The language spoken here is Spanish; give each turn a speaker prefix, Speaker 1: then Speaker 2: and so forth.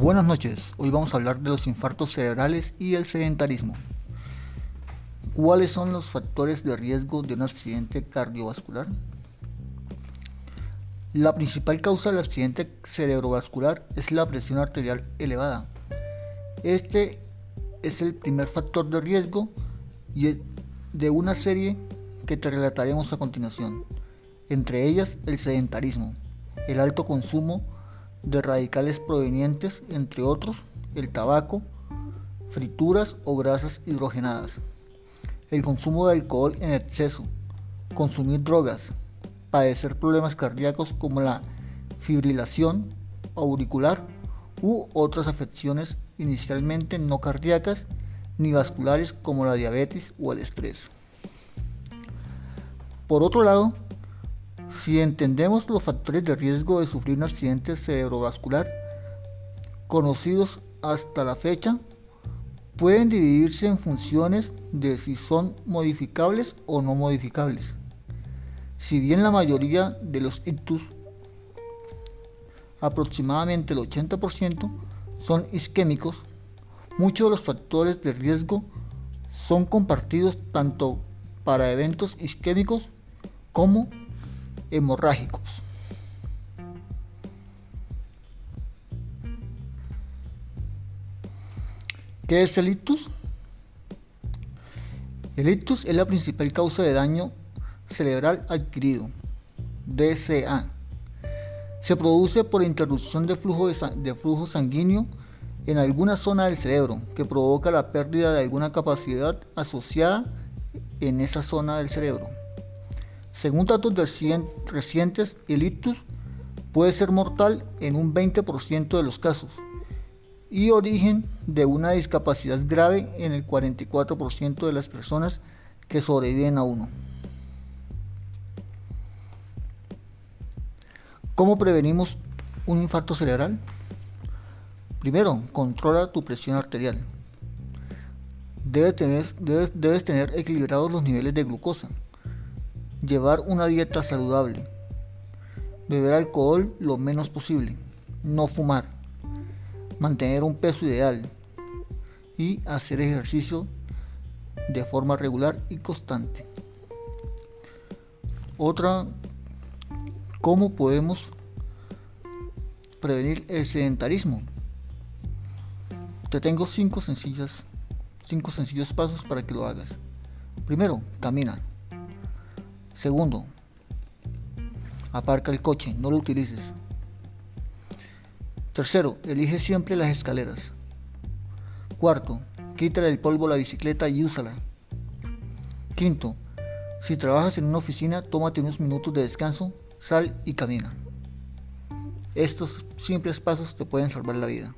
Speaker 1: Buenas noches, hoy vamos a hablar de los infartos cerebrales y el sedentarismo. ¿Cuáles son los factores de riesgo de un accidente cardiovascular? La principal causa del accidente cerebrovascular es la presión arterial elevada. Este es el primer factor de riesgo de una serie que te relataremos a continuación, entre ellas el sedentarismo, el alto consumo de radicales provenientes, entre otros, el tabaco, frituras o grasas hidrogenadas, el consumo de alcohol en exceso, consumir drogas, padecer problemas cardíacos como la fibrilación auricular u otras afecciones inicialmente no cardíacas ni vasculares como la diabetes o el estrés. Por otro lado, si entendemos los factores de riesgo de sufrir un accidente cerebrovascular conocidos hasta la fecha, pueden dividirse en funciones de si son modificables o no modificables. Si bien la mayoría de los ictus, aproximadamente el 80%, son isquémicos, muchos de los factores de riesgo son compartidos tanto para eventos isquémicos como hemorrágicos. ¿Qué es el ictus? El ictus es la principal causa de daño cerebral adquirido, DCA. Se produce por interrupción de flujo, de flujo sanguíneo en alguna zona del cerebro que provoca la pérdida de alguna capacidad asociada en esa zona del cerebro. Según datos recientes, el ictus puede ser mortal en un 20% de los casos y origen de una discapacidad grave en el 44% de las personas que sobreviven a uno. ¿Cómo prevenimos un infarto cerebral? Primero, controla tu presión arterial. Debes tener, debes tener equilibrados los niveles de glucosa. Llevar una dieta saludable. Beber alcohol lo menos posible. No fumar. Mantener un peso ideal. Y hacer ejercicio de forma regular y constante. Otra, ¿cómo podemos prevenir el sedentarismo? Te tengo cinco sencillas, cinco sencillos pasos para que lo hagas. Primero, camina. Segundo, aparca el coche, no lo utilices. Tercero, elige siempre las escaleras. Cuarto, quítale el polvo a la bicicleta y úsala. Quinto, si trabajas en una oficina, tómate unos minutos de descanso, sal y camina. Estos simples pasos te pueden salvar la vida.